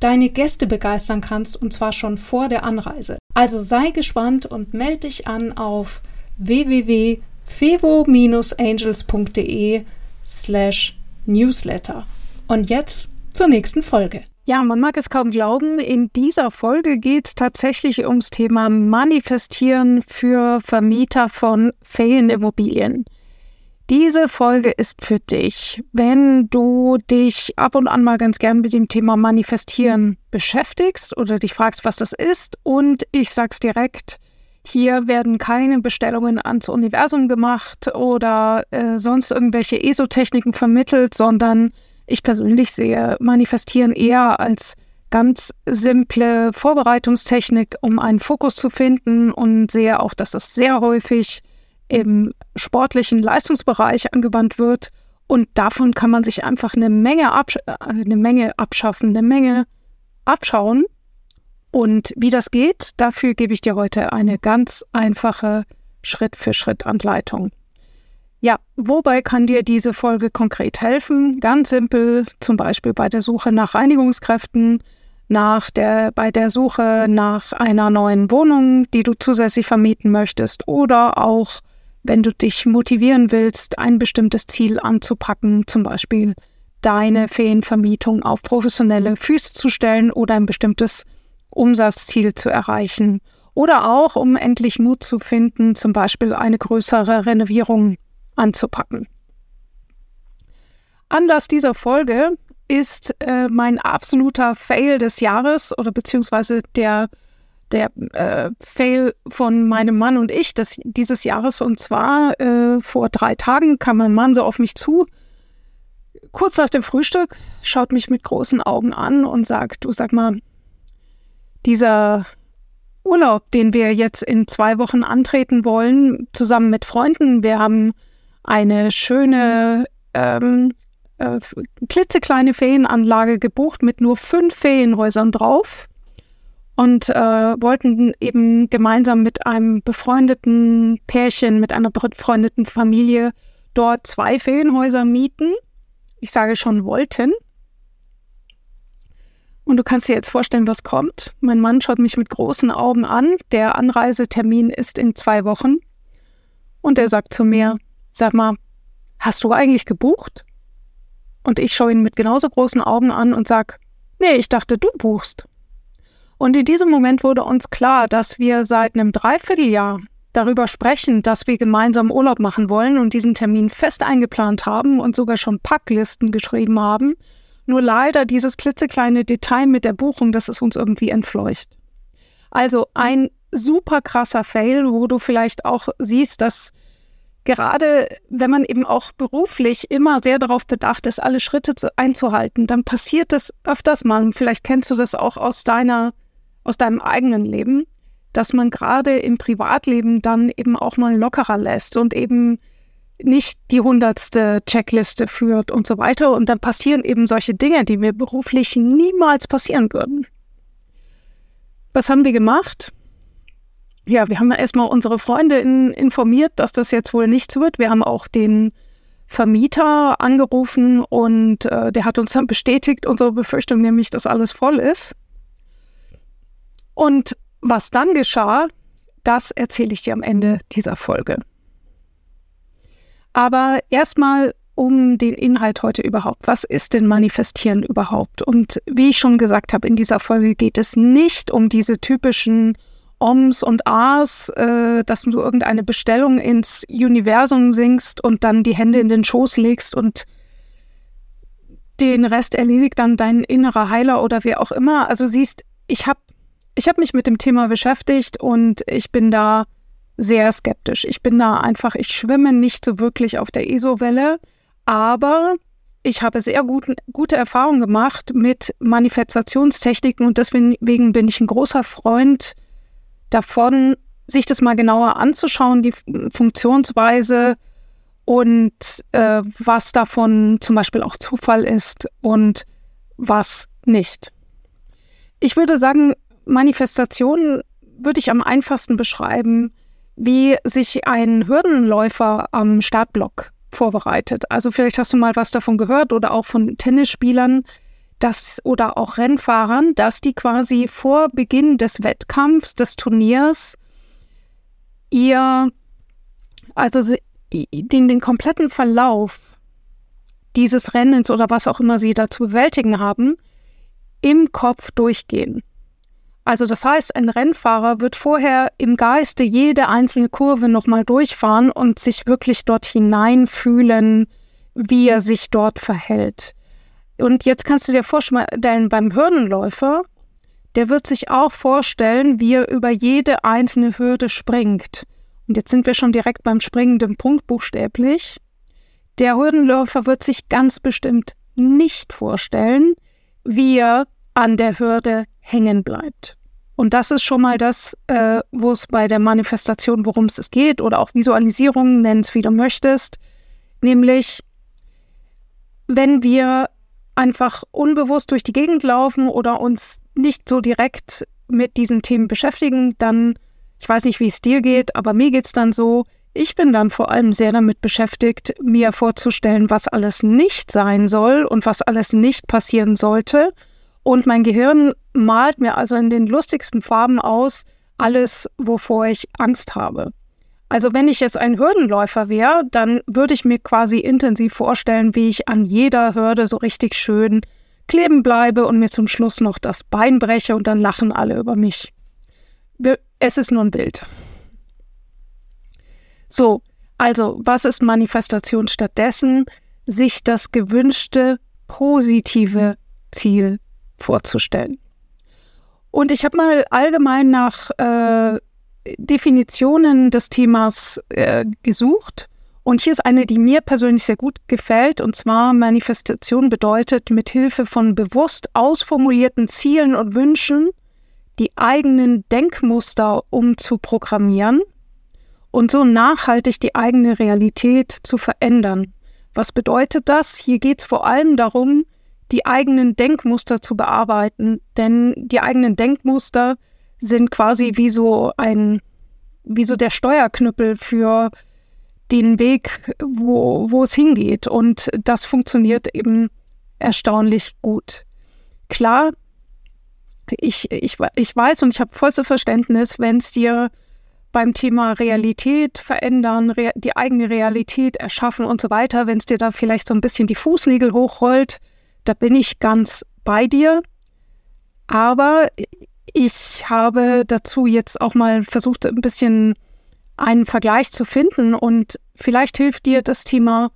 deine Gäste begeistern kannst, und zwar schon vor der Anreise. Also sei gespannt und melde dich an auf www.fevo-angels.de slash newsletter. Und jetzt zur nächsten Folge. Ja, man mag es kaum glauben, in dieser Folge geht es tatsächlich ums Thema Manifestieren für Vermieter von Ferienimmobilien. Diese Folge ist für dich, wenn du dich ab und an mal ganz gern mit dem Thema Manifestieren beschäftigst oder dich fragst, was das ist. Und ich sag's direkt, hier werden keine Bestellungen ans Universum gemacht oder äh, sonst irgendwelche Esotechniken vermittelt, sondern ich persönlich sehe Manifestieren eher als ganz simple Vorbereitungstechnik, um einen Fokus zu finden und sehe auch, dass es sehr häufig im sportlichen Leistungsbereich angewandt wird. Und davon kann man sich einfach eine Menge, absch äh, eine Menge abschaffen, eine Menge abschauen. Und wie das geht, dafür gebe ich dir heute eine ganz einfache Schritt-für-Schritt-Anleitung. Ja, wobei kann dir diese Folge konkret helfen? Ganz simpel, zum Beispiel bei der Suche nach Reinigungskräften, nach der, bei der Suche nach einer neuen Wohnung, die du zusätzlich vermieten möchtest oder auch, wenn du dich motivieren willst, ein bestimmtes Ziel anzupacken, zum Beispiel deine Ferienvermietung auf professionelle Füße zu stellen oder ein bestimmtes Umsatzziel zu erreichen. Oder auch, um endlich Mut zu finden, zum Beispiel eine größere Renovierung anzupacken. Anlass dieser Folge ist äh, mein absoluter Fail des Jahres oder beziehungsweise der, der äh, Fail von meinem Mann und ich des, dieses Jahres. Und zwar äh, vor drei Tagen kam mein Mann so auf mich zu, kurz nach dem Frühstück, schaut mich mit großen Augen an und sagt, du sag mal, dieser Urlaub, den wir jetzt in zwei Wochen antreten wollen, zusammen mit Freunden, wir haben eine schöne ähm, äh, klitzekleine Ferienanlage gebucht mit nur fünf Ferienhäusern drauf und äh, wollten eben gemeinsam mit einem befreundeten Pärchen, mit einer befreundeten Familie dort zwei Ferienhäuser mieten. Ich sage schon wollten. Und du kannst dir jetzt vorstellen, was kommt. Mein Mann schaut mich mit großen Augen an. Der Anreisetermin ist in zwei Wochen. Und er sagt zu mir, Sag mal, hast du eigentlich gebucht? Und ich schaue ihn mit genauso großen Augen an und sag, nee, ich dachte, du buchst. Und in diesem Moment wurde uns klar, dass wir seit einem Dreivierteljahr darüber sprechen, dass wir gemeinsam Urlaub machen wollen und diesen Termin fest eingeplant haben und sogar schon Packlisten geschrieben haben. Nur leider dieses klitzekleine Detail mit der Buchung, das ist uns irgendwie entfleucht. Also ein super krasser Fail, wo du vielleicht auch siehst, dass gerade wenn man eben auch beruflich immer sehr darauf bedacht ist, alle Schritte zu, einzuhalten, dann passiert das öfters mal, und vielleicht kennst du das auch aus deiner, aus deinem eigenen Leben, dass man gerade im Privatleben dann eben auch mal lockerer lässt und eben nicht die hundertste Checkliste führt und so weiter. Und dann passieren eben solche Dinge, die mir beruflich niemals passieren würden. Was haben wir gemacht? ja, wir haben ja erstmal unsere Freunde in, informiert, dass das jetzt wohl nichts wird. Wir haben auch den Vermieter angerufen und äh, der hat uns dann bestätigt, unsere Befürchtung nämlich, dass alles voll ist. Und was dann geschah, das erzähle ich dir am Ende dieser Folge. Aber erstmal um den Inhalt heute überhaupt. Was ist denn Manifestieren überhaupt? Und wie ich schon gesagt habe, in dieser Folge geht es nicht um diese typischen Oms und Ahs, äh, dass du irgendeine Bestellung ins Universum singst und dann die Hände in den Schoß legst und den Rest erledigt dann dein innerer Heiler oder wer auch immer. Also siehst, ich habe ich hab mich mit dem Thema beschäftigt und ich bin da sehr skeptisch. Ich bin da einfach, ich schwimme nicht so wirklich auf der ESO-Welle, aber ich habe sehr gut, gute Erfahrungen gemacht mit Manifestationstechniken und deswegen bin ich ein großer Freund davon, sich das mal genauer anzuschauen, die Funktionsweise und äh, was davon zum Beispiel auch Zufall ist und was nicht. Ich würde sagen, Manifestation würde ich am einfachsten beschreiben, wie sich ein Hürdenläufer am Startblock vorbereitet. Also vielleicht hast du mal was davon gehört oder auch von Tennisspielern, dass oder auch Rennfahrern, dass die quasi vor Beginn des Wettkampfs, des Turniers, ihr, also den, den kompletten Verlauf dieses Rennens oder was auch immer sie da zu bewältigen haben, im Kopf durchgehen. Also das heißt, ein Rennfahrer wird vorher im Geiste jede einzelne Kurve nochmal durchfahren und sich wirklich dort hineinfühlen, wie er sich dort verhält. Und jetzt kannst du dir vorstellen, beim Hürdenläufer, der wird sich auch vorstellen, wie er über jede einzelne Hürde springt. Und jetzt sind wir schon direkt beim springenden Punkt buchstäblich. Der Hürdenläufer wird sich ganz bestimmt nicht vorstellen, wie er an der Hürde hängen bleibt. Und das ist schon mal das, äh, wo es bei der Manifestation, worum es geht, oder auch Visualisierung, nenn es wie du möchtest. Nämlich, wenn wir einfach unbewusst durch die Gegend laufen oder uns nicht so direkt mit diesen Themen beschäftigen, dann, ich weiß nicht, wie es dir geht, aber mir geht es dann so, ich bin dann vor allem sehr damit beschäftigt, mir vorzustellen, was alles nicht sein soll und was alles nicht passieren sollte und mein Gehirn malt mir also in den lustigsten Farben aus alles, wovor ich Angst habe. Also wenn ich jetzt ein Hürdenläufer wäre, dann würde ich mir quasi intensiv vorstellen, wie ich an jeder Hürde so richtig schön kleben bleibe und mir zum Schluss noch das Bein breche und dann lachen alle über mich. Es ist nur ein Bild. So, also was ist Manifestation stattdessen? Sich das gewünschte positive Ziel vorzustellen. Und ich habe mal allgemein nach äh, Definitionen des Themas äh, gesucht. Und hier ist eine, die mir persönlich sehr gut gefällt. Und zwar Manifestation bedeutet, mit Hilfe von bewusst ausformulierten Zielen und Wünschen die eigenen Denkmuster umzuprogrammieren und so nachhaltig die eigene Realität zu verändern. Was bedeutet das? Hier geht es vor allem darum, die eigenen Denkmuster zu bearbeiten. Denn die eigenen Denkmuster sind quasi wie so ein, wie so der Steuerknüppel für den Weg, wo, wo es hingeht. Und das funktioniert eben erstaunlich gut. Klar, ich, ich, ich weiß und ich habe vollstes Verständnis, wenn es dir beim Thema Realität verändern, die eigene Realität erschaffen und so weiter, wenn es dir da vielleicht so ein bisschen die Fußnägel hochrollt, da bin ich ganz bei dir. Aber ich habe dazu jetzt auch mal versucht, ein bisschen einen Vergleich zu finden und vielleicht hilft dir das Thema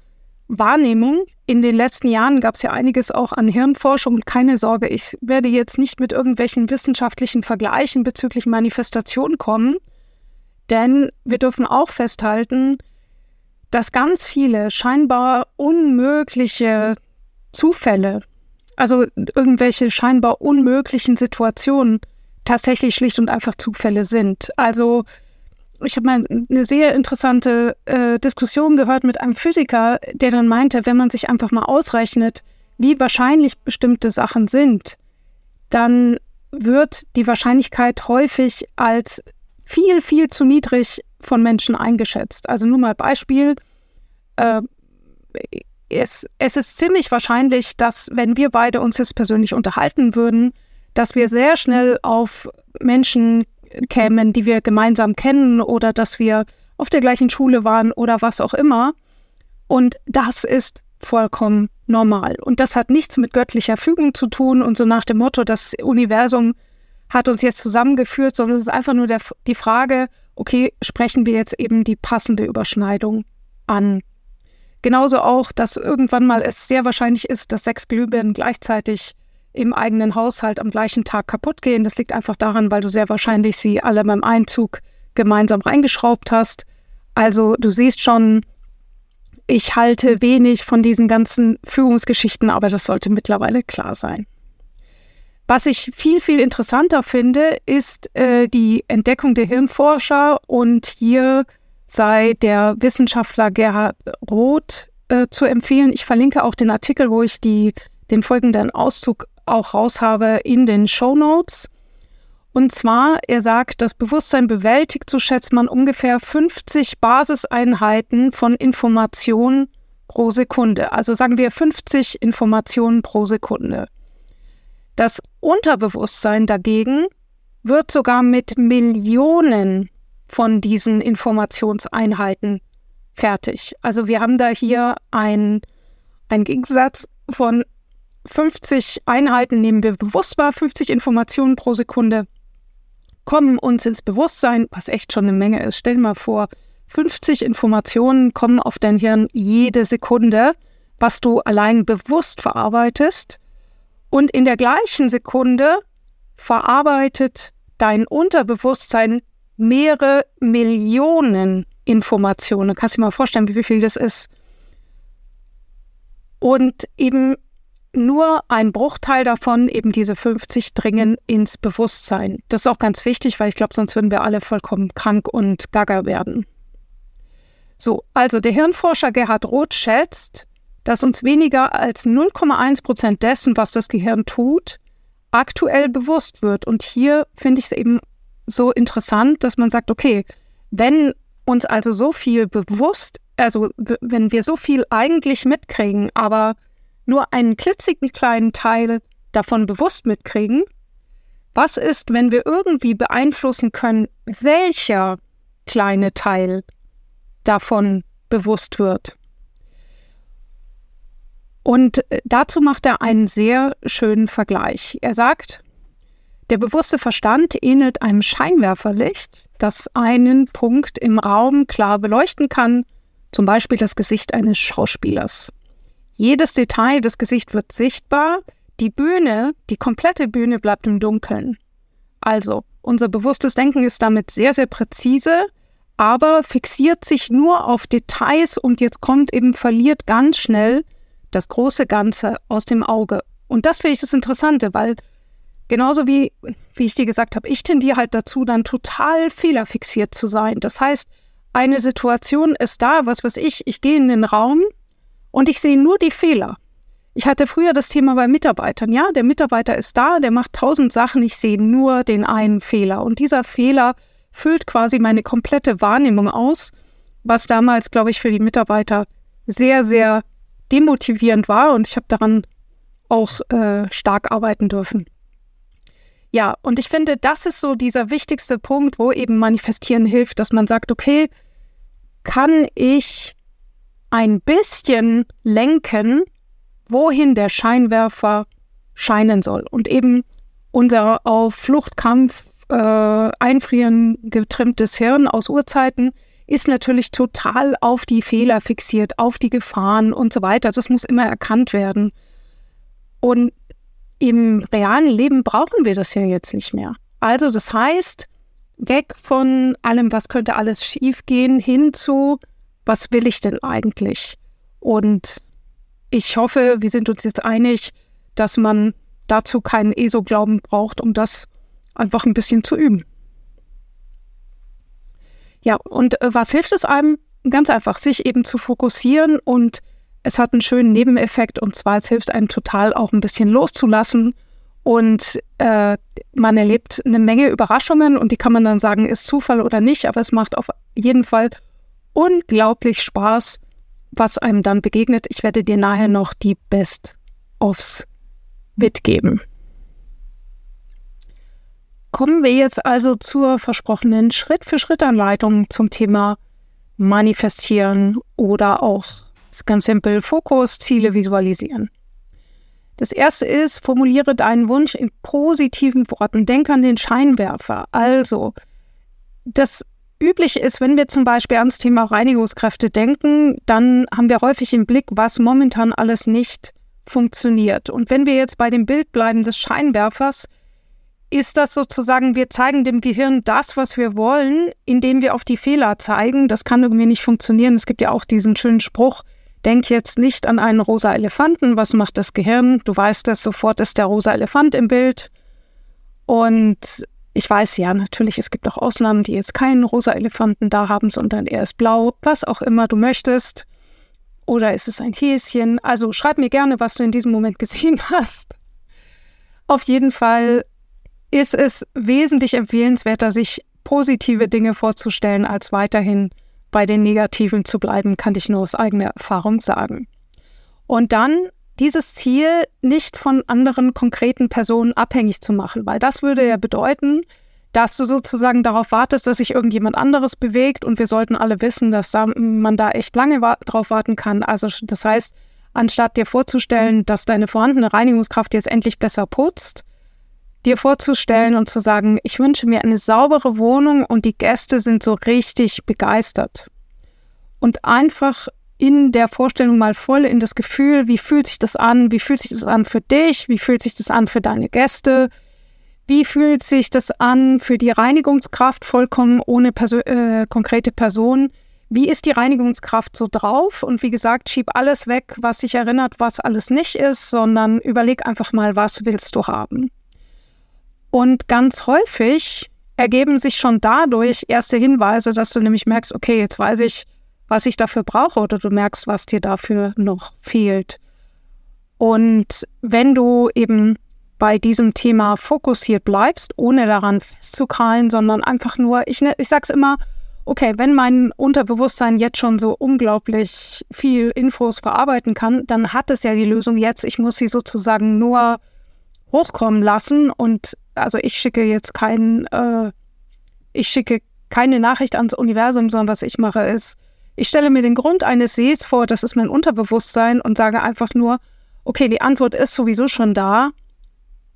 Wahrnehmung. In den letzten Jahren gab es ja einiges auch an Hirnforschung und keine Sorge, ich werde jetzt nicht mit irgendwelchen wissenschaftlichen Vergleichen bezüglich Manifestation kommen, denn wir dürfen auch festhalten, dass ganz viele scheinbar unmögliche Zufälle, also irgendwelche scheinbar unmöglichen Situationen tatsächlich schlicht und einfach Zufälle sind. Also ich habe mal eine sehr interessante äh, Diskussion gehört mit einem Physiker, der dann meinte, wenn man sich einfach mal ausrechnet, wie wahrscheinlich bestimmte Sachen sind, dann wird die Wahrscheinlichkeit häufig als viel, viel zu niedrig von Menschen eingeschätzt. Also nur mal Beispiel. Äh, es, es ist ziemlich wahrscheinlich, dass wenn wir beide uns jetzt persönlich unterhalten würden, dass wir sehr schnell auf Menschen kämen, die wir gemeinsam kennen oder dass wir auf der gleichen Schule waren oder was auch immer. Und das ist vollkommen normal. Und das hat nichts mit göttlicher Fügung zu tun und so nach dem Motto, das Universum hat uns jetzt zusammengeführt, sondern es ist einfach nur der, die Frage, okay, sprechen wir jetzt eben die passende Überschneidung an. Genauso auch, dass irgendwann mal es sehr wahrscheinlich ist, dass sechs Glühbirnen gleichzeitig im eigenen Haushalt am gleichen Tag kaputt gehen. Das liegt einfach daran, weil du sehr wahrscheinlich sie alle beim Einzug gemeinsam reingeschraubt hast. Also du siehst schon, ich halte wenig von diesen ganzen Führungsgeschichten, aber das sollte mittlerweile klar sein. Was ich viel, viel interessanter finde, ist äh, die Entdeckung der Hirnforscher und hier sei der Wissenschaftler Gerhard Roth äh, zu empfehlen. Ich verlinke auch den Artikel, wo ich die, den folgenden Auszug auch raus habe in den Show Notes. Und zwar, er sagt, das Bewusstsein bewältigt, so schätzt man ungefähr 50 Basiseinheiten von Informationen pro Sekunde. Also sagen wir 50 Informationen pro Sekunde. Das Unterbewusstsein dagegen wird sogar mit Millionen von diesen Informationseinheiten fertig. Also wir haben da hier einen Gegensatz von 50 Einheiten nehmen wir bewusst wahr, 50 Informationen pro Sekunde kommen uns ins Bewusstsein, was echt schon eine Menge ist. Stell dir mal vor, 50 Informationen kommen auf dein Hirn jede Sekunde, was du allein bewusst verarbeitest. Und in der gleichen Sekunde verarbeitet dein Unterbewusstsein mehrere Millionen Informationen. Kannst du dir mal vorstellen, wie viel das ist? Und eben nur ein Bruchteil davon, eben diese 50, dringen ins Bewusstsein. Das ist auch ganz wichtig, weil ich glaube, sonst würden wir alle vollkommen krank und gaga werden. So, also der Hirnforscher Gerhard Roth schätzt, dass uns weniger als 0,1 Prozent dessen, was das Gehirn tut, aktuell bewusst wird. Und hier finde ich es eben so interessant, dass man sagt, okay, wenn uns also so viel bewusst, also wenn wir so viel eigentlich mitkriegen, aber nur einen klitzekleinen Teil davon bewusst mitkriegen? Was ist, wenn wir irgendwie beeinflussen können, welcher kleine Teil davon bewusst wird? Und äh, dazu macht er einen sehr schönen Vergleich. Er sagt, der bewusste Verstand ähnelt einem Scheinwerferlicht, das einen Punkt im Raum klar beleuchten kann, zum Beispiel das Gesicht eines Schauspielers. Jedes Detail des Gesichts wird sichtbar. Die Bühne, die komplette Bühne bleibt im Dunkeln. Also, unser bewusstes Denken ist damit sehr, sehr präzise, aber fixiert sich nur auf Details und jetzt kommt eben, verliert ganz schnell das große Ganze aus dem Auge. Und das finde ich das Interessante, weil genauso wie, wie ich dir gesagt habe, ich tendiere halt dazu, dann total fehlerfixiert zu sein. Das heißt, eine Situation ist da, was weiß ich, ich gehe in den Raum, und ich sehe nur die Fehler. Ich hatte früher das Thema bei Mitarbeitern. Ja, der Mitarbeiter ist da, der macht tausend Sachen, ich sehe nur den einen Fehler. Und dieser Fehler füllt quasi meine komplette Wahrnehmung aus, was damals, glaube ich, für die Mitarbeiter sehr, sehr demotivierend war. Und ich habe daran auch äh, stark arbeiten dürfen. Ja, und ich finde, das ist so dieser wichtigste Punkt, wo eben manifestieren hilft, dass man sagt, okay, kann ich ein bisschen lenken, wohin der Scheinwerfer scheinen soll. Und eben unser auf Fluchtkampf äh, einfrieren getrimmtes Hirn aus Urzeiten ist natürlich total auf die Fehler fixiert, auf die Gefahren und so weiter. Das muss immer erkannt werden. Und im realen Leben brauchen wir das ja jetzt nicht mehr. Also das heißt, weg von allem, was könnte alles schiefgehen, hin zu, was will ich denn eigentlich? Und ich hoffe, wir sind uns jetzt einig, dass man dazu keinen ESO-Glauben braucht, um das einfach ein bisschen zu üben. Ja, und äh, was hilft es einem? Ganz einfach, sich eben zu fokussieren und es hat einen schönen Nebeneffekt und zwar es hilft einem total auch ein bisschen loszulassen und äh, man erlebt eine Menge Überraschungen und die kann man dann sagen, ist Zufall oder nicht, aber es macht auf jeden Fall unglaublich Spaß, was einem dann begegnet. Ich werde dir nachher noch die Best-ofs mitgeben. Kommen wir jetzt also zur versprochenen Schritt-für-Schritt-Anleitung zum Thema Manifestieren oder auch ganz simpel Fokus, Ziele visualisieren. Das erste ist, formuliere deinen Wunsch in positiven Worten. Denk an den Scheinwerfer. Also, das üblich ist, wenn wir zum Beispiel ans Thema Reinigungskräfte denken, dann haben wir häufig im Blick, was momentan alles nicht funktioniert. Und wenn wir jetzt bei dem Bild bleiben des Scheinwerfers, ist das sozusagen, wir zeigen dem Gehirn das, was wir wollen, indem wir auf die Fehler zeigen. Das kann irgendwie nicht funktionieren. Es gibt ja auch diesen schönen Spruch, Denk jetzt nicht an einen rosa Elefanten. Was macht das Gehirn? Du weißt es, sofort ist der rosa Elefant im Bild. Und ich weiß ja, natürlich, es gibt auch Ausnahmen, die jetzt keinen rosa Elefanten da haben, sondern er ist blau, was auch immer du möchtest. Oder ist es ein Häschen? Also schreib mir gerne, was du in diesem Moment gesehen hast. Auf jeden Fall ist es wesentlich empfehlenswerter, sich positive Dinge vorzustellen, als weiterhin bei den negativen zu bleiben, kann ich nur aus eigener Erfahrung sagen. Und dann dieses Ziel nicht von anderen konkreten Personen abhängig zu machen, weil das würde ja bedeuten, dass du sozusagen darauf wartest, dass sich irgendjemand anderes bewegt und wir sollten alle wissen, dass da, man da echt lange wa drauf warten kann. Also das heißt, anstatt dir vorzustellen, dass deine vorhandene Reinigungskraft jetzt endlich besser putzt, dir vorzustellen und zu sagen, ich wünsche mir eine saubere Wohnung und die Gäste sind so richtig begeistert. Und einfach in der Vorstellung mal voll in das Gefühl, wie fühlt sich das an, wie fühlt sich das an für dich, wie fühlt sich das an für deine Gäste, wie fühlt sich das an für die Reinigungskraft vollkommen ohne Perso äh, konkrete Person, wie ist die Reinigungskraft so drauf? Und wie gesagt, schieb alles weg, was sich erinnert, was alles nicht ist, sondern überleg einfach mal, was willst du haben. Und ganz häufig ergeben sich schon dadurch erste Hinweise, dass du nämlich merkst, okay, jetzt weiß ich, was ich dafür brauche oder du merkst, was dir dafür noch fehlt. Und wenn du eben bei diesem Thema fokussiert bleibst, ohne daran festzukrallen, sondern einfach nur, ich, ne, ich sage es immer, okay, wenn mein Unterbewusstsein jetzt schon so unglaublich viel Infos verarbeiten kann, dann hat es ja die Lösung jetzt. Ich muss sie sozusagen nur hochkommen lassen und also ich schicke jetzt kein, äh, ich schicke keine Nachricht ans Universum, sondern was ich mache ist, ich stelle mir den Grund eines Sees vor, das ist mein Unterbewusstsein und sage einfach nur, okay, die Antwort ist sowieso schon da,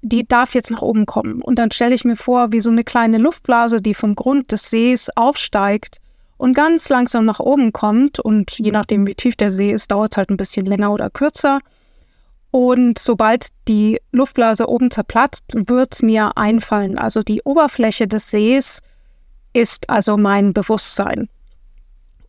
die darf jetzt nach oben kommen. Und dann stelle ich mir vor, wie so eine kleine Luftblase, die vom Grund des Sees aufsteigt und ganz langsam nach oben kommt. Und je nachdem, wie tief der See ist, dauert es halt ein bisschen länger oder kürzer. Und sobald die Luftblase oben zerplatzt, wird es mir einfallen. Also die Oberfläche des Sees ist also mein Bewusstsein.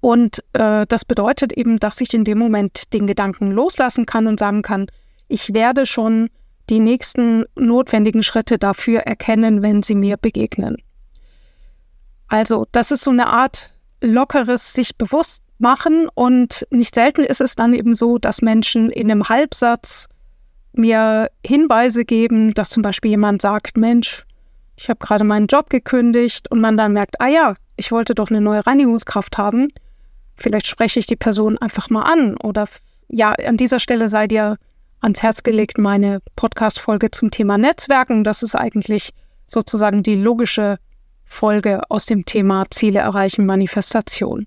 Und äh, das bedeutet eben, dass ich in dem Moment den Gedanken loslassen kann und sagen kann, ich werde schon die nächsten notwendigen Schritte dafür erkennen, wenn sie mir begegnen. Also, das ist so eine Art lockeres sich bewusst machen und nicht selten ist es dann eben so, dass Menschen in einem Halbsatz mir Hinweise geben, dass zum Beispiel jemand sagt, Mensch, ich habe gerade meinen Job gekündigt und man dann merkt, ah ja, ich wollte doch eine neue Reinigungskraft haben Vielleicht spreche ich die Person einfach mal an oder ja, an dieser Stelle sei dir ans Herz gelegt meine Podcast-Folge zum Thema Netzwerken. Das ist eigentlich sozusagen die logische Folge aus dem Thema Ziele erreichen, Manifestation.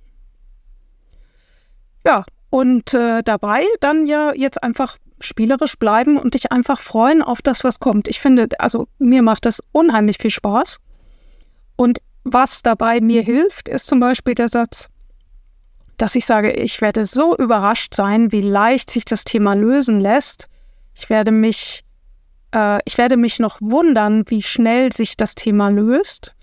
Ja, und äh, dabei dann ja jetzt einfach spielerisch bleiben und dich einfach freuen auf das, was kommt. Ich finde, also mir macht das unheimlich viel Spaß. Und was dabei mir hilft, ist zum Beispiel der Satz, dass ich sage, ich werde so überrascht sein, wie leicht sich das Thema lösen lässt. Ich werde mich, äh, ich werde mich noch wundern, wie schnell sich das Thema löst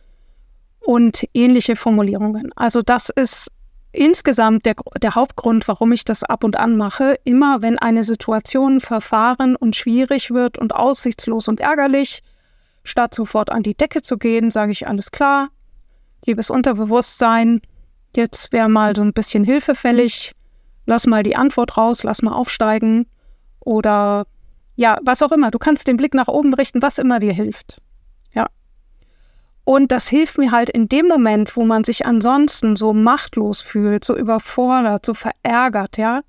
und ähnliche Formulierungen. Also das ist insgesamt der, der Hauptgrund, warum ich das ab und an mache. Immer wenn eine Situation verfahren und schwierig wird und aussichtslos und ärgerlich, statt sofort an die Decke zu gehen, sage ich alles klar, liebes Unterbewusstsein, Jetzt wäre mal so ein bisschen Hilfe fällig. Lass mal die Antwort raus, lass mal aufsteigen. Oder ja, was auch immer. Du kannst den Blick nach oben richten, was immer dir hilft. Und das hilft mir halt in dem Moment, wo man sich ansonsten so machtlos fühlt, so überfordert, so verärgert, ja.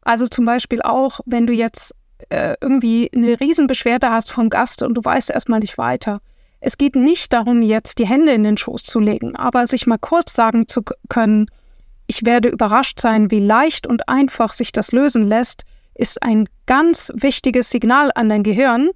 Also zum Beispiel auch, wenn du jetzt äh, irgendwie eine Riesenbeschwerde hast vom Gast und du weißt erstmal nicht weiter. Es geht nicht darum, jetzt die Hände in den Schoß zu legen, aber sich mal kurz sagen zu können, ich werde überrascht sein, wie leicht und einfach sich das lösen lässt, ist ein ganz wichtiges Signal an dein Gehirn,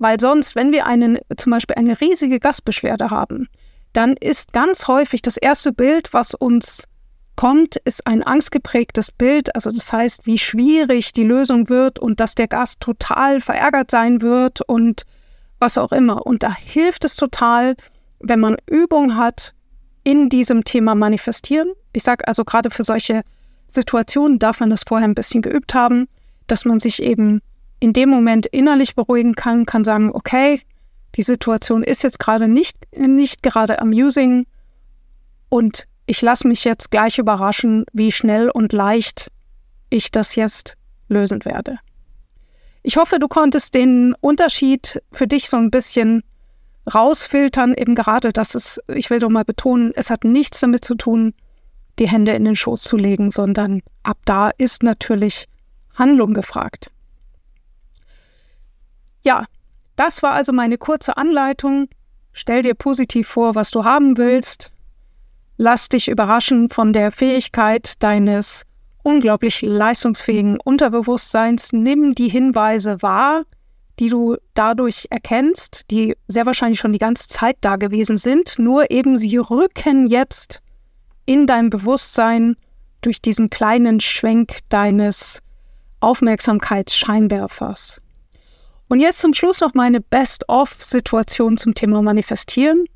weil sonst, wenn wir einen, zum Beispiel eine riesige Gastbeschwerde haben, dann ist ganz häufig das erste Bild, was uns kommt, ist ein angstgeprägtes Bild. Also das heißt, wie schwierig die Lösung wird und dass der Gast total verärgert sein wird und was auch immer. Und da hilft es total, wenn man Übung hat in diesem Thema Manifestieren. Ich sage also gerade für solche Situationen darf man das vorher ein bisschen geübt haben, dass man sich eben in dem Moment innerlich beruhigen kann, kann sagen, okay, die Situation ist jetzt gerade nicht, nicht gerade amusing und ich lasse mich jetzt gleich überraschen, wie schnell und leicht ich das jetzt lösen werde. Ich hoffe, du konntest den Unterschied für dich so ein bisschen rausfiltern, eben gerade, dass es, ich will doch mal betonen, es hat nichts damit zu tun, die Hände in den Schoß zu legen, sondern ab da ist natürlich Handlung gefragt. Ja, das war also meine kurze Anleitung. Stell dir positiv vor, was du haben willst. Lass dich überraschen von der Fähigkeit deines unglaublich leistungsfähigen Unterbewusstseins. Nimm die Hinweise wahr, die du dadurch erkennst, die sehr wahrscheinlich schon die ganze Zeit da gewesen sind, nur eben sie rücken jetzt in dein Bewusstsein durch diesen kleinen Schwenk deines Aufmerksamkeitsscheinwerfers. Und jetzt zum Schluss noch meine Best-of-Situation zum Thema Manifestieren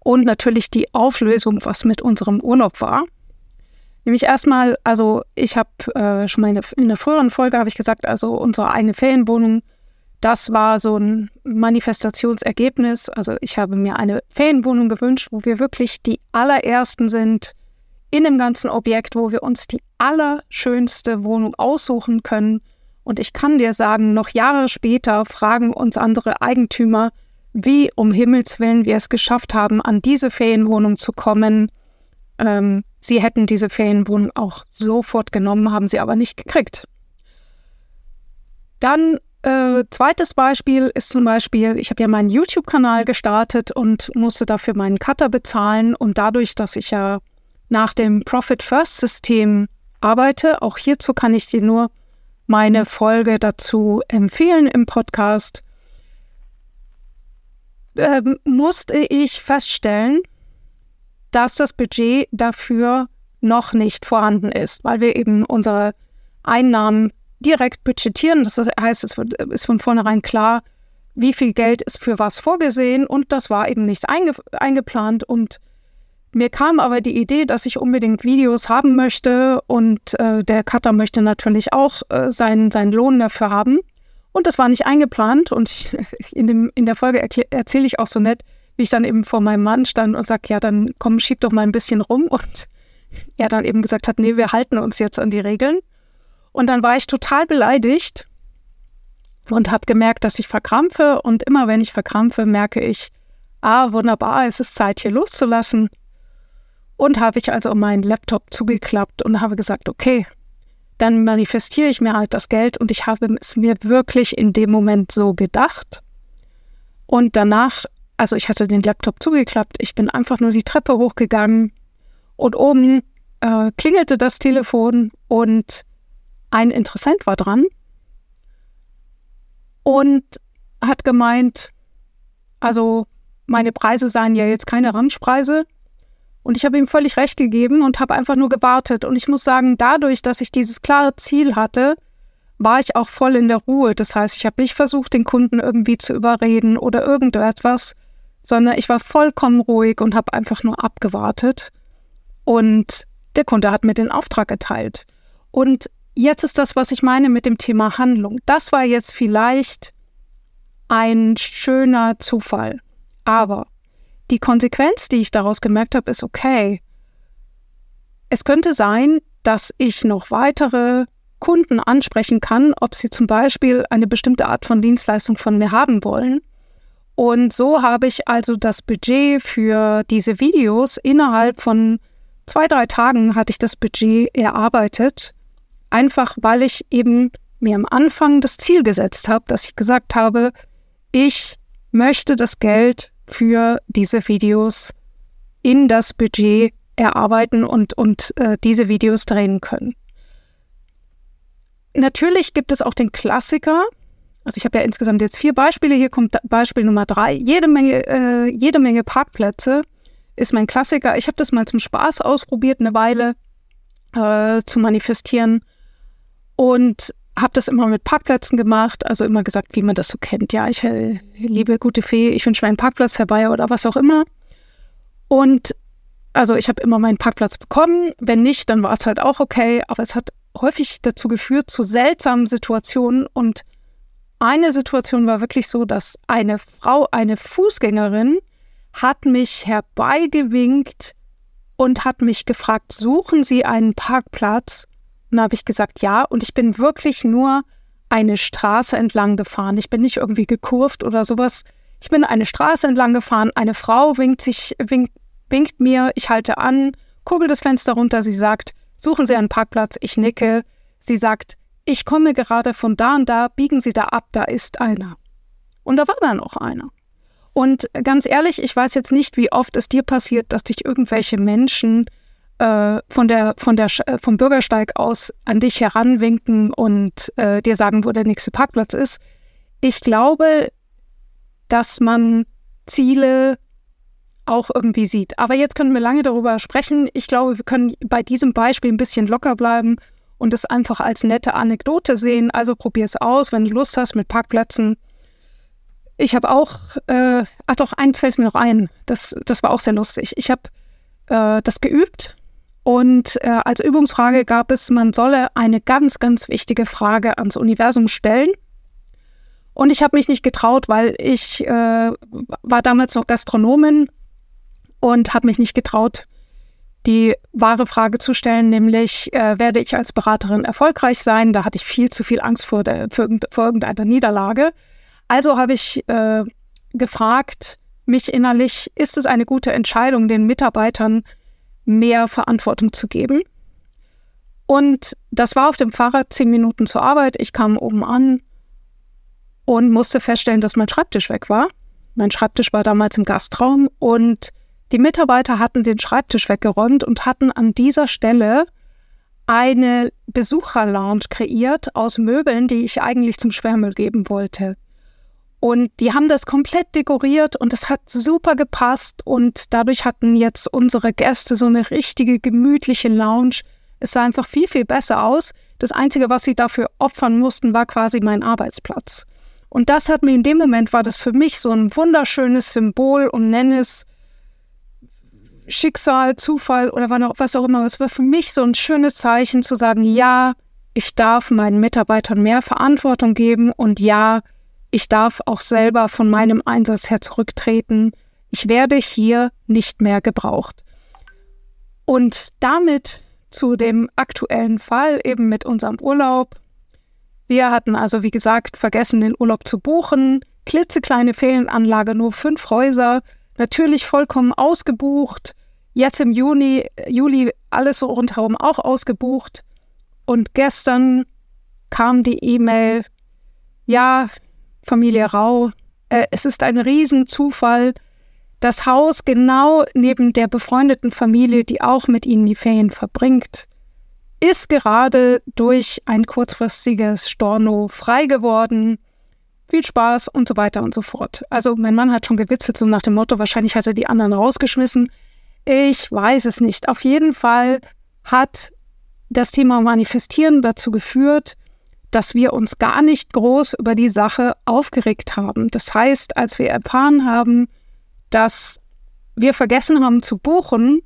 und natürlich die Auflösung, was mit unserem Urlaub war. Nämlich erstmal, also ich habe äh, schon mal in, in einer früheren Folge habe ich gesagt, also unsere eigene Ferienwohnung, das war so ein Manifestationsergebnis. Also ich habe mir eine Ferienwohnung gewünscht, wo wir wirklich die allerersten sind in dem ganzen Objekt, wo wir uns die allerschönste Wohnung aussuchen können. Und ich kann dir sagen, noch Jahre später fragen uns andere Eigentümer, wie um Himmels willen wir es geschafft haben, an diese Ferienwohnung zu kommen. Ähm, sie hätten diese Ferienwohnung auch sofort genommen, haben sie aber nicht gekriegt. Dann äh, zweites Beispiel ist zum Beispiel, ich habe ja meinen YouTube-Kanal gestartet und musste dafür meinen Cutter bezahlen. Und dadurch, dass ich ja nach dem Profit-First-System arbeite, auch hierzu kann ich dir nur meine Folge dazu empfehlen im Podcast äh, musste ich feststellen, dass das Budget dafür noch nicht vorhanden ist, weil wir eben unsere Einnahmen direkt budgetieren. Das heißt, es ist von vornherein klar, wie viel Geld ist für was vorgesehen und das war eben nicht einge eingeplant und mir kam aber die Idee, dass ich unbedingt Videos haben möchte und äh, der Cutter möchte natürlich auch äh, seinen, seinen Lohn dafür haben. Und das war nicht eingeplant. Und ich, in, dem, in der Folge erzähle ich auch so nett, wie ich dann eben vor meinem Mann stand und sage, ja, dann komm, schieb doch mal ein bisschen rum. Und er dann eben gesagt hat, nee, wir halten uns jetzt an die Regeln. Und dann war ich total beleidigt und habe gemerkt, dass ich verkrampfe. Und immer wenn ich verkrampfe, merke ich, ah, wunderbar, es ist Zeit, hier loszulassen. Und habe ich also meinen Laptop zugeklappt und habe gesagt, okay, dann manifestiere ich mir halt das Geld. Und ich habe es mir wirklich in dem Moment so gedacht. Und danach, also ich hatte den Laptop zugeklappt, ich bin einfach nur die Treppe hochgegangen. Und oben äh, klingelte das Telefon. Und ein Interessent war dran. Und hat gemeint, also meine Preise seien ja jetzt keine Ramschpreise, und ich habe ihm völlig recht gegeben und habe einfach nur gewartet. Und ich muss sagen, dadurch, dass ich dieses klare Ziel hatte, war ich auch voll in der Ruhe. Das heißt, ich habe nicht versucht, den Kunden irgendwie zu überreden oder irgendetwas, sondern ich war vollkommen ruhig und habe einfach nur abgewartet. Und der Kunde hat mir den Auftrag erteilt. Und jetzt ist das, was ich meine mit dem Thema Handlung. Das war jetzt vielleicht ein schöner Zufall. Aber die Konsequenz, die ich daraus gemerkt habe, ist okay. Es könnte sein, dass ich noch weitere Kunden ansprechen kann, ob sie zum Beispiel eine bestimmte Art von Dienstleistung von mir haben wollen. Und so habe ich also das Budget für diese Videos innerhalb von zwei, drei Tagen hatte ich das Budget erarbeitet. Einfach weil ich eben mir am Anfang das Ziel gesetzt habe, dass ich gesagt habe, ich möchte das Geld für diese Videos in das Budget erarbeiten und, und äh, diese Videos drehen können. Natürlich gibt es auch den Klassiker. Also ich habe ja insgesamt jetzt vier Beispiele. Hier kommt Beispiel Nummer drei. Jede Menge, äh, jede Menge Parkplätze ist mein Klassiker. Ich habe das mal zum Spaß ausprobiert, eine Weile äh, zu manifestieren. Und habe das immer mit Parkplätzen gemacht, also immer gesagt, wie man das so kennt. Ja, ich äh, liebe gute Fee, ich wünsche mir einen Parkplatz herbei oder was auch immer. Und also ich habe immer meinen Parkplatz bekommen. Wenn nicht, dann war es halt auch okay. Aber es hat häufig dazu geführt, zu seltsamen Situationen. Und eine Situation war wirklich so, dass eine Frau, eine Fußgängerin, hat mich herbeigewinkt und hat mich gefragt, suchen Sie einen Parkplatz? Und habe ich gesagt, ja. Und ich bin wirklich nur eine Straße entlang gefahren. Ich bin nicht irgendwie gekurvt oder sowas. Ich bin eine Straße entlang gefahren. Eine Frau winkt sich, winkt, winkt mir. Ich halte an, kurbel das Fenster runter. Sie sagt, suchen Sie einen Parkplatz. Ich nicke. Sie sagt, ich komme gerade von da und da, biegen Sie da ab, da ist einer. Und da war dann auch einer. Und ganz ehrlich, ich weiß jetzt nicht, wie oft es dir passiert, dass dich irgendwelche Menschen äh, von der, von der, äh, vom Bürgersteig aus an dich heranwinken und äh, dir sagen, wo der nächste Parkplatz ist. Ich glaube, dass man Ziele auch irgendwie sieht. Aber jetzt können wir lange darüber sprechen. Ich glaube, wir können bei diesem Beispiel ein bisschen locker bleiben und es einfach als nette Anekdote sehen. Also probier es aus, wenn du Lust hast mit Parkplätzen. Ich habe auch, äh, ach doch, eins fällt mir noch ein. Das, das war auch sehr lustig. Ich habe äh, das geübt und äh, als Übungsfrage gab es, man solle eine ganz, ganz wichtige Frage ans Universum stellen. Und ich habe mich nicht getraut, weil ich äh, war damals noch Gastronomin und habe mich nicht getraut, die wahre Frage zu stellen, nämlich äh, werde ich als Beraterin erfolgreich sein? Da hatte ich viel zu viel Angst vor, der, vor, irgendeiner Niederlage. Also habe ich äh, gefragt, mich innerlich, ist es eine gute Entscheidung, den Mitarbeitern mehr Verantwortung zu geben? Und das war auf dem Fahrrad zehn Minuten zur Arbeit. Ich kam oben an und musste feststellen, dass mein Schreibtisch weg war. Mein Schreibtisch war damals im Gastraum und die Mitarbeiter hatten den Schreibtisch weggeräumt und hatten an dieser Stelle eine Besucherlounge kreiert aus Möbeln, die ich eigentlich zum Schwärmel geben wollte. Und die haben das komplett dekoriert und es hat super gepasst und dadurch hatten jetzt unsere Gäste so eine richtige gemütliche Lounge. Es sah einfach viel, viel besser aus. Das Einzige, was sie dafür opfern mussten, war quasi mein Arbeitsplatz. Und das hat mir in dem Moment, war das für mich so ein wunderschönes Symbol und nenne es Schicksal, Zufall oder was auch immer. Es war für mich so ein schönes Zeichen zu sagen, ja, ich darf meinen Mitarbeitern mehr Verantwortung geben und ja, ich darf auch selber von meinem Einsatz her zurücktreten. Ich werde hier nicht mehr gebraucht. Und damit zu dem aktuellen Fall eben mit unserem Urlaub. Wir hatten also, wie gesagt, vergessen, den Urlaub zu buchen. Klitzekleine Ferienanlage, nur fünf Häuser natürlich vollkommen ausgebucht. Jetzt im Juni, Juli alles so rundherum auch ausgebucht. Und gestern kam die E-Mail, ja, Familie Rau, äh, es ist ein Riesenzufall. Das Haus genau neben der befreundeten Familie, die auch mit ihnen die Ferien verbringt, ist gerade durch ein kurzfristiges Storno frei geworden viel Spaß und so weiter und so fort. Also mein Mann hat schon gewitzelt, so nach dem Motto, wahrscheinlich hat er die anderen rausgeschmissen. Ich weiß es nicht. Auf jeden Fall hat das Thema Manifestieren dazu geführt, dass wir uns gar nicht groß über die Sache aufgeregt haben. Das heißt, als wir erfahren haben, dass wir vergessen haben zu buchen,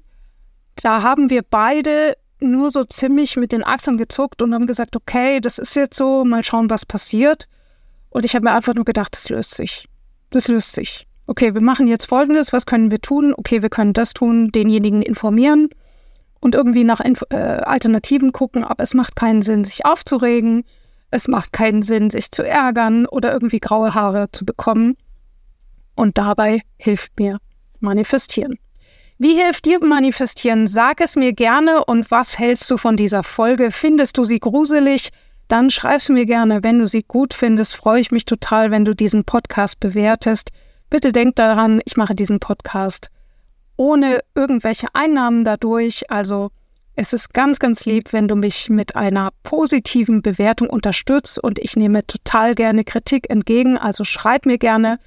da haben wir beide nur so ziemlich mit den Achseln gezuckt und haben gesagt, okay, das ist jetzt so, mal schauen, was passiert. Und ich habe mir einfach nur gedacht, das löst sich. Das löst sich. Okay, wir machen jetzt Folgendes. Was können wir tun? Okay, wir können das tun, denjenigen informieren und irgendwie nach Inf äh, Alternativen gucken. Aber es macht keinen Sinn, sich aufzuregen. Es macht keinen Sinn, sich zu ärgern oder irgendwie graue Haare zu bekommen. Und dabei hilft mir manifestieren. Wie hilft dir manifestieren? Sag es mir gerne und was hältst du von dieser Folge? Findest du sie gruselig? dann schreib's mir gerne. Wenn du sie gut findest, freue ich mich total, wenn du diesen Podcast bewertest. Bitte denk daran, ich mache diesen Podcast ohne irgendwelche Einnahmen dadurch. Also es ist ganz, ganz lieb, wenn du mich mit einer positiven Bewertung unterstützt und ich nehme total gerne Kritik entgegen. Also schreib mir gerne,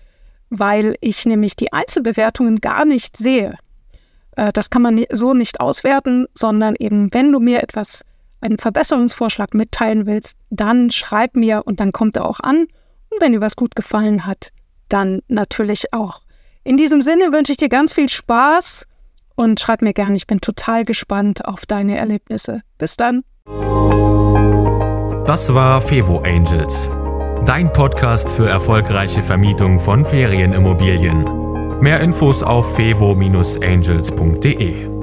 weil ich nämlich die Einzelbewertungen gar nicht sehe. Äh, das kann man so nicht auswerten, sondern eben, wenn du mir etwas einen Verbesserungsvorschlag mitteilen willst, dann schreib mir und dann kommt er auch an. Und wenn dir was gut gefallen hat, dann natürlich auch. In diesem Sinne wünsche ich dir ganz viel Spaß und schreib mir gerne. Ich bin total gespannt auf deine Erlebnisse. Bis dann. Das war Fevo Angels, dein Podcast für erfolgreiche Vermietung von Ferienimmobilien. Mehr Infos auf fevo-angels.de.